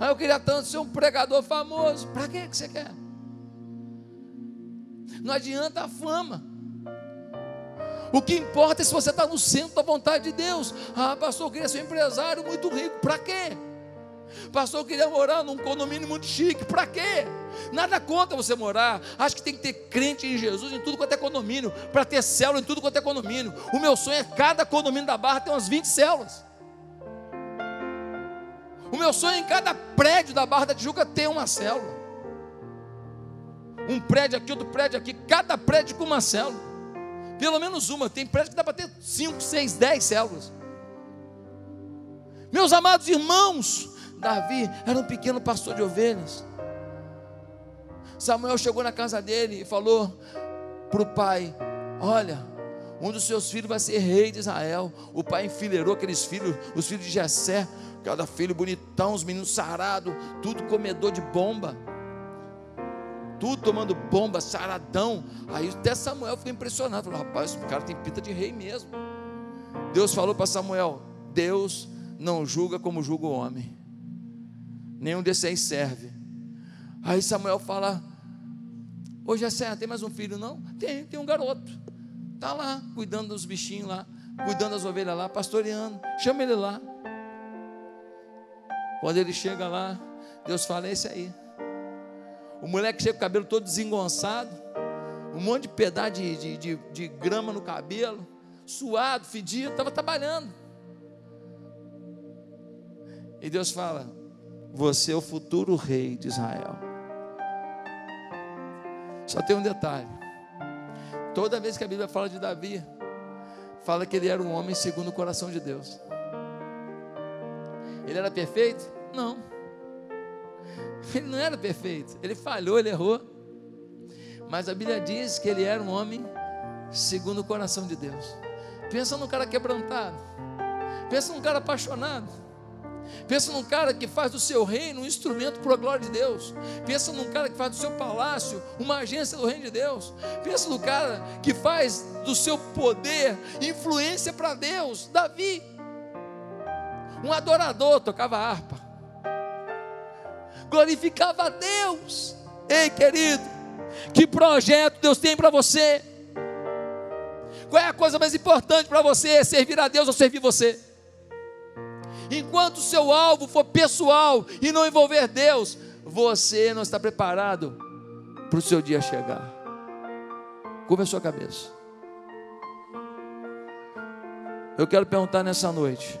Ah, eu queria tanto ser um pregador famoso. Para que você quer? Não adianta a fama. O que importa é se você está no centro da vontade de Deus. Ah, pastor, eu queria ser um empresário muito rico. Para quê? Pastor, eu queria morar num condomínio muito chique. Para quê? Nada contra você morar. Acho que tem que ter crente em Jesus em tudo quanto é condomínio. Para ter célula em tudo quanto é condomínio. O meu sonho é cada condomínio da Barra ter umas 20 células. O meu sonho é em cada prédio da Barra da Tijuca ter uma célula. Um prédio aqui, outro prédio aqui. Cada prédio com uma célula. Pelo menos uma. Tem prédio que dá para ter 5, 6, 10 células. Meus amados irmãos, Davi era um pequeno pastor de ovelhas. Samuel chegou na casa dele e falou para o pai: Olha, um dos seus filhos vai ser rei de Israel. O pai enfileirou aqueles filhos, os filhos de Jessé, cada filho bonitão, os meninos sarados, tudo comedor de bomba. Tudo tomando bomba, saradão. Aí até Samuel ficou impressionado. Falou: Rapaz, o cara tem pinta de rei mesmo. Deus falou para Samuel: Deus não julga como julga o homem nenhum desses serve. Aí Samuel fala: é certo, tem mais um filho? Não? Tem, tem um garoto. Está lá, cuidando dos bichinhos lá, cuidando das ovelhas lá, pastoreando. Chama ele lá. Quando ele chega lá, Deus fala: Esse aí. O moleque chega com o cabelo todo desengonçado, um monte de pedaço de, de, de, de grama no cabelo, suado, fedido, estava trabalhando. E Deus fala: você é o futuro rei de Israel. Só tem um detalhe. Toda vez que a Bíblia fala de Davi, fala que ele era um homem segundo o coração de Deus. Ele era perfeito? Não. *laughs* Ele não era perfeito. Ele falhou, ele errou. Mas a Bíblia diz que ele era um homem segundo o coração de Deus. Pensa num cara quebrantado. Pensa num cara apaixonado. Pensa num cara que faz do seu reino um instrumento para a glória de Deus. Pensa num cara que faz do seu palácio uma agência do reino de Deus. Pensa no cara que faz do seu poder influência para Deus. Davi, um adorador, tocava harpa, glorificava a Deus. Ei, querido, que projeto Deus tem para você? Qual é a coisa mais importante para você? Servir a Deus ou servir você? Enquanto o seu alvo for pessoal e não envolver Deus, você não está preparado para o seu dia chegar. Curva a sua cabeça. Eu quero perguntar nessa noite: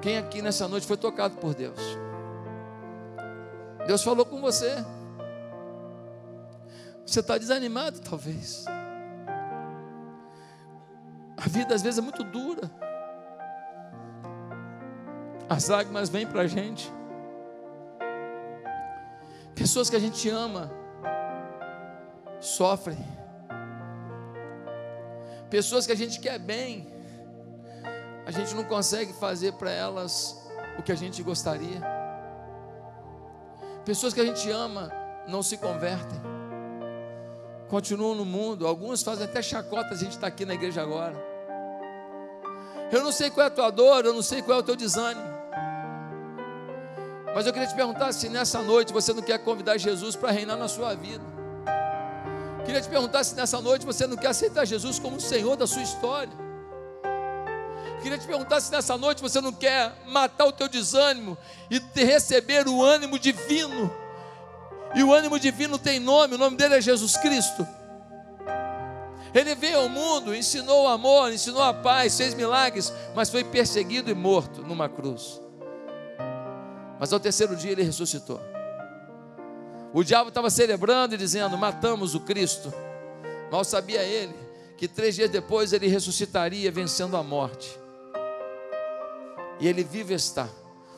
quem aqui nessa noite foi tocado por Deus? Deus falou com você. Você está desanimado, talvez. A vida às vezes é muito dura. As lágrimas vêm para a gente. Pessoas que a gente ama sofrem. Pessoas que a gente quer bem, a gente não consegue fazer para elas o que a gente gostaria. Pessoas que a gente ama não se convertem, continuam no mundo. Alguns fazem até chacota, a gente está aqui na igreja agora. Eu não sei qual é a tua dor, eu não sei qual é o teu desânimo. Mas eu queria te perguntar se nessa noite você não quer convidar Jesus para reinar na sua vida. Queria te perguntar se nessa noite você não quer aceitar Jesus como o Senhor da sua história. Queria te perguntar se nessa noite você não quer matar o teu desânimo e receber o ânimo divino. E o ânimo divino tem nome, o nome dele é Jesus Cristo. Ele veio ao mundo, ensinou o amor, ensinou a paz, fez milagres, mas foi perseguido e morto numa cruz. Mas ao terceiro dia ele ressuscitou. O diabo estava celebrando e dizendo: Matamos o Cristo. Mal sabia ele que três dias depois ele ressuscitaria, vencendo a morte. E ele vive está.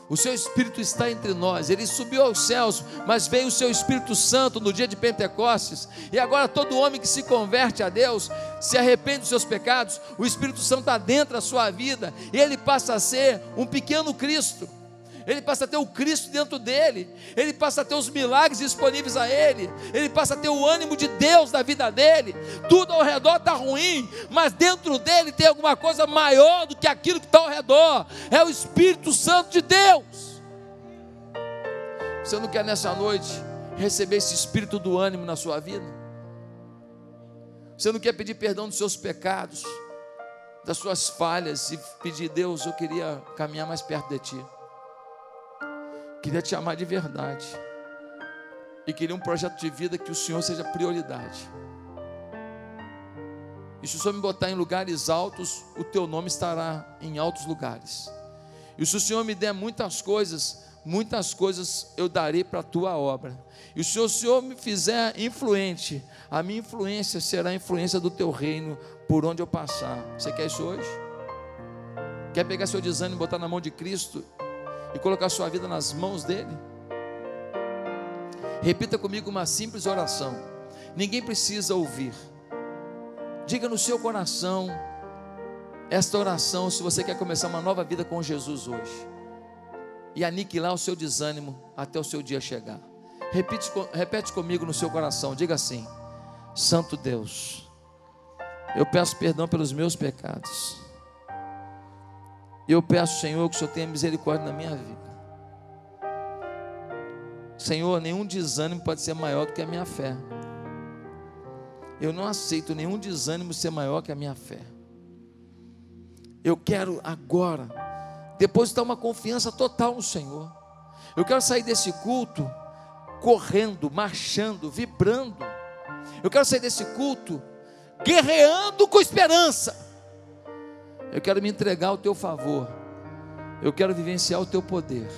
O seu Espírito está entre nós. Ele subiu aos céus, mas veio o seu Espírito Santo no dia de Pentecostes. E agora todo homem que se converte a Deus, se arrepende dos seus pecados, o Espírito Santo está dentro da sua vida. E ele passa a ser um pequeno Cristo ele passa a ter o Cristo dentro dele, ele passa a ter os milagres disponíveis a ele, ele passa a ter o ânimo de Deus na vida dele. Tudo ao redor está ruim, mas dentro dele tem alguma coisa maior do que aquilo que está ao redor é o Espírito Santo de Deus. Você não quer nessa noite receber esse espírito do ânimo na sua vida? Você não quer pedir perdão dos seus pecados, das suas falhas e pedir, Deus, eu queria caminhar mais perto de Ti. Queria te amar de verdade. E queria um projeto de vida que o Senhor seja prioridade. E se o Senhor me botar em lugares altos, o teu nome estará em altos lugares. E se o Senhor me der muitas coisas, muitas coisas eu darei para a tua obra. E se o Senhor me fizer influente, a minha influência será a influência do teu reino por onde eu passar. Você quer isso hoje? Quer pegar seu desânimo e botar na mão de Cristo e colocar sua vida nas mãos dele? Repita comigo uma simples oração. Ninguém precisa ouvir. Diga no seu coração esta oração se você quer começar uma nova vida com Jesus hoje. E aniquilar o seu desânimo até o seu dia chegar. Repete, repete comigo no seu coração. Diga assim: Santo Deus, eu peço perdão pelos meus pecados eu peço, Senhor, que o Senhor tenha misericórdia na minha vida. Senhor, nenhum desânimo pode ser maior do que a minha fé. Eu não aceito nenhum desânimo ser maior que a minha fé. Eu quero agora depositar uma confiança total no Senhor. Eu quero sair desse culto correndo, marchando, vibrando. Eu quero sair desse culto guerreando com esperança. Eu quero me entregar ao teu favor. Eu quero vivenciar o teu poder.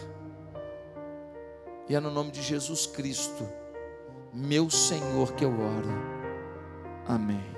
E é no nome de Jesus Cristo, meu Senhor que eu oro. Amém.